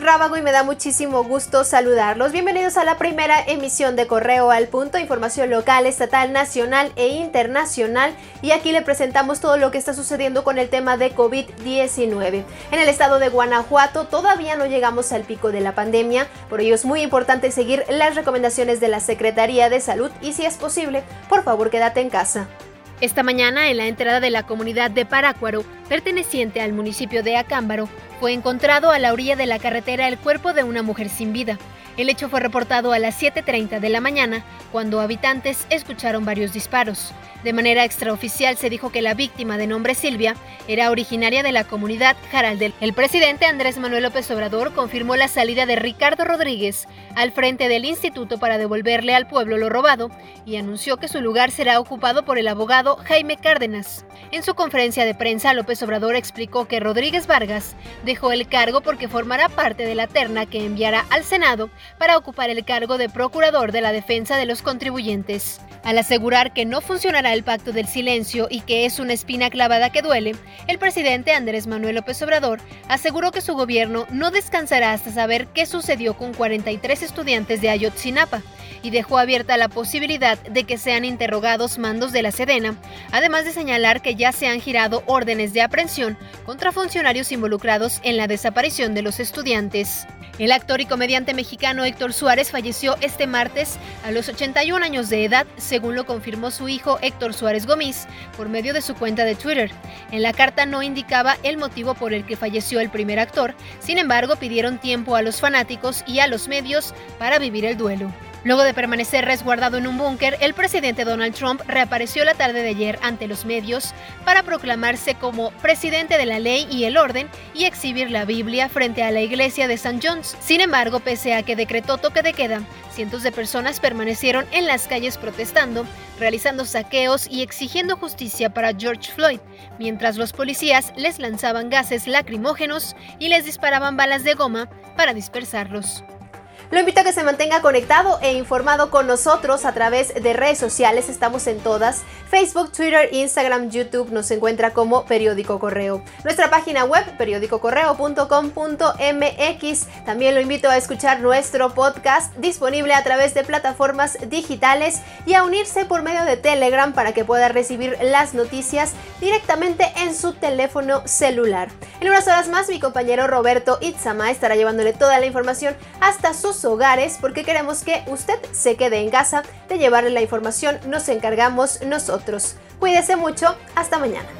Rábago y me da muchísimo gusto saludarlos. Bienvenidos a la primera emisión de Correo al Punto, información local, estatal, nacional e internacional. Y aquí le presentamos todo lo que está sucediendo con el tema de COVID-19. En el estado de Guanajuato todavía no llegamos al pico de la pandemia, por ello es muy importante seguir las recomendaciones de la Secretaría de Salud y si es posible, por favor quédate en casa. Esta mañana, en la entrada de la comunidad de Parácuaro, perteneciente al municipio de Acámbaro, fue encontrado a la orilla de la carretera el cuerpo de una mujer sin vida. El hecho fue reportado a las 7.30 de la mañana, cuando habitantes escucharon varios disparos. De manera extraoficial se dijo que la víctima de nombre Silvia era originaria de la comunidad Jaraldel. El presidente Andrés Manuel López Obrador confirmó la salida de Ricardo Rodríguez al frente del instituto para devolverle al pueblo lo robado y anunció que su lugar será ocupado por el abogado Jaime Cárdenas. En su conferencia de prensa, López Obrador explicó que Rodríguez Vargas dejó el cargo porque formará parte de la terna que enviará al Senado para ocupar el cargo de procurador de la defensa de los contribuyentes. Al asegurar que no funcionará el pacto del silencio y que es una espina clavada que duele, el presidente Andrés Manuel López Obrador aseguró que su gobierno no descansará hasta saber qué sucedió con 43 estudiantes de Ayotzinapa y dejó abierta la posibilidad de que sean interrogados mandos de la Sedena, además de señalar que ya se han girado órdenes de aprehensión contra funcionarios involucrados en la desaparición de los estudiantes. El actor y comediante mexicano Héctor Suárez falleció este martes a los 81 años de edad, según lo confirmó su hijo Héctor Suárez Gómez por medio de su cuenta de Twitter. En la carta no indicaba el motivo por el que falleció el primer actor, sin embargo pidieron tiempo a los fanáticos y a los medios para vivir el duelo. Luego de permanecer resguardado en un búnker, el presidente Donald Trump reapareció la tarde de ayer ante los medios para proclamarse como presidente de la ley y el orden y exhibir la Biblia frente a la iglesia de St. John's. Sin embargo, pese a que decretó toque de queda, cientos de personas permanecieron en las calles protestando, realizando saqueos y exigiendo justicia para George Floyd, mientras los policías les lanzaban gases lacrimógenos y les disparaban balas de goma para dispersarlos. Lo invito a que se mantenga conectado e informado con nosotros a través de redes sociales. Estamos en todas. Facebook, Twitter, Instagram, YouTube nos encuentra como Periódico Correo. Nuestra página web, periódicocorreo.com.mx. También lo invito a escuchar nuestro podcast disponible a través de plataformas digitales y a unirse por medio de Telegram para que pueda recibir las noticias directamente en su teléfono celular. En unas horas más, mi compañero Roberto Itzama estará llevándole toda la información hasta hogares porque queremos que usted se quede en casa. De llevarle la información nos encargamos nosotros. Cuídese mucho, hasta mañana.